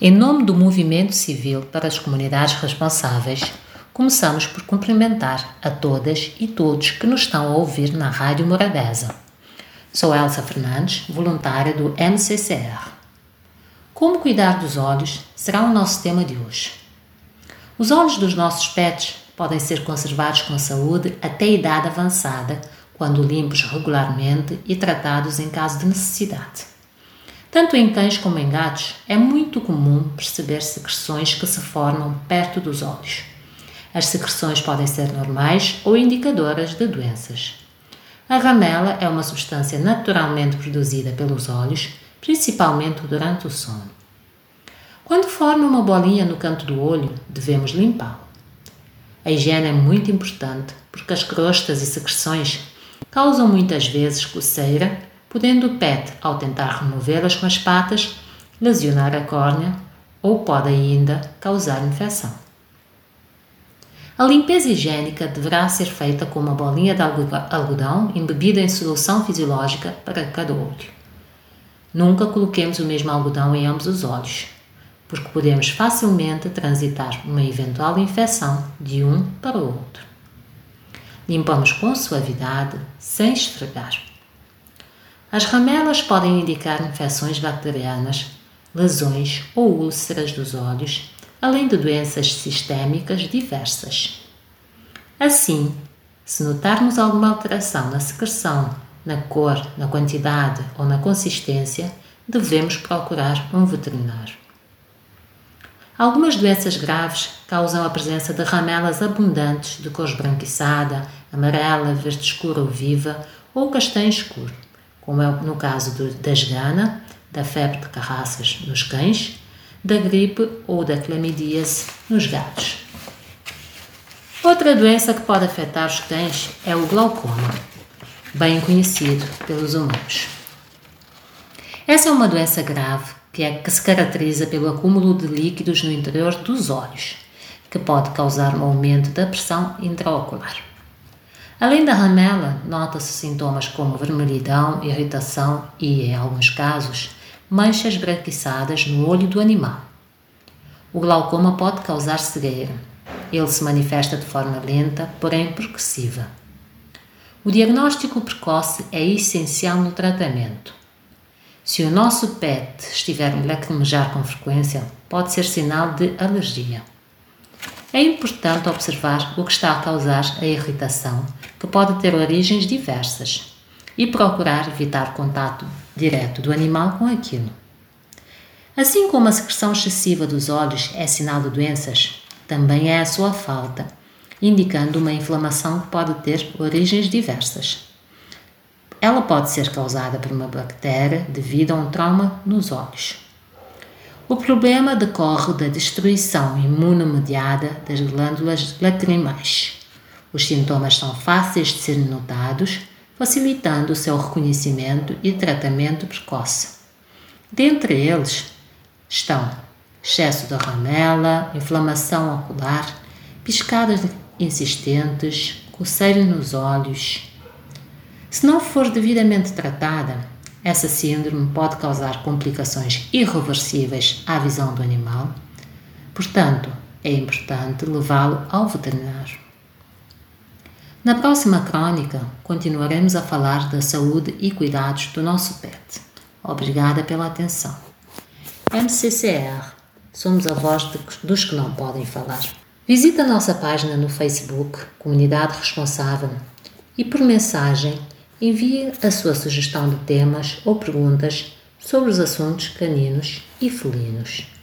Em nome do Movimento Civil para as Comunidades Responsáveis, começamos por cumprimentar a todas e todos que nos estão a ouvir na Rádio Morabeza. Sou Elsa Fernandes, voluntária do MCCR. Como cuidar dos olhos será o nosso tema de hoje. Os olhos dos nossos pets podem ser conservados com saúde até a idade avançada, quando limpos regularmente e tratados em caso de necessidade. Tanto em cães como em gatos, é muito comum perceber secreções que se formam perto dos olhos. As secreções podem ser normais ou indicadoras de doenças. A ramela é uma substância naturalmente produzida pelos olhos, principalmente durante o sono. Quando forma uma bolinha no canto do olho, devemos limpá-lo. A higiene é muito importante porque as crostas e secreções causam muitas vezes coceira, podendo o pet, ao tentar removê-las com as patas, lesionar a córnea ou pode ainda causar infecção. A limpeza higiênica deverá ser feita com uma bolinha de algodão embebida em solução fisiológica para cada olho. Nunca coloquemos o mesmo algodão em ambos os olhos, porque podemos facilmente transitar uma eventual infecção de um para o outro. Limpamos com suavidade, sem esfregar. As ramelas podem indicar infecções bacterianas, lesões ou úlceras dos olhos, além de doenças sistémicas diversas. Assim, se notarmos alguma alteração na secreção, na cor, na quantidade ou na consistência, devemos procurar um veterinário. Algumas doenças graves causam a presença de ramelas abundantes de cor esbranquiçada, amarela, verde escura ou viva ou castanho escuro, como é no caso do, da esgana, da febre de carraças nos cães, da gripe ou da clamidíase nos gatos. Outra doença que pode afetar os cães é o glaucoma, bem conhecido pelos humanos. Essa é uma doença grave que, é, que se caracteriza pelo acúmulo de líquidos no interior dos olhos, que pode causar um aumento da pressão intraocular. Além da ramela, nota-se sintomas como vermelhidão, irritação e, em alguns casos, manchas branquiçadas no olho do animal. O glaucoma pode causar cegueira. Ele se manifesta de forma lenta, porém progressiva. O diagnóstico precoce é essencial no tratamento. Se o nosso pet estiver a lacrimejar com frequência, pode ser sinal de alergia. É importante observar o que está a causar a irritação, que pode ter origens diversas, e procurar evitar contato direto do animal com aquilo. Assim como a secreção excessiva dos olhos é sinal de doenças, também é a sua falta, indicando uma inflamação que pode ter origens diversas. Ela pode ser causada por uma bactéria devido a um trauma nos olhos. O problema decorre da destruição imunomediada das glândulas lacrimais. Os sintomas são fáceis de serem notados, facilitando o seu reconhecimento e tratamento precoce. Dentre eles estão excesso de ramela, inflamação ocular, piscadas insistentes, coceira nos olhos, se não for devidamente tratada, essa síndrome pode causar complicações irreversíveis à visão do animal, portanto, é importante levá-lo ao veterinário. Na próxima crônica, continuaremos a falar da saúde e cuidados do nosso pet. Obrigada pela atenção. MCCR Somos a voz de, dos que não podem falar. Visite a nossa página no Facebook, Comunidade Responsável, e por mensagem Envie a sua sugestão de temas ou perguntas sobre os assuntos caninos e felinos.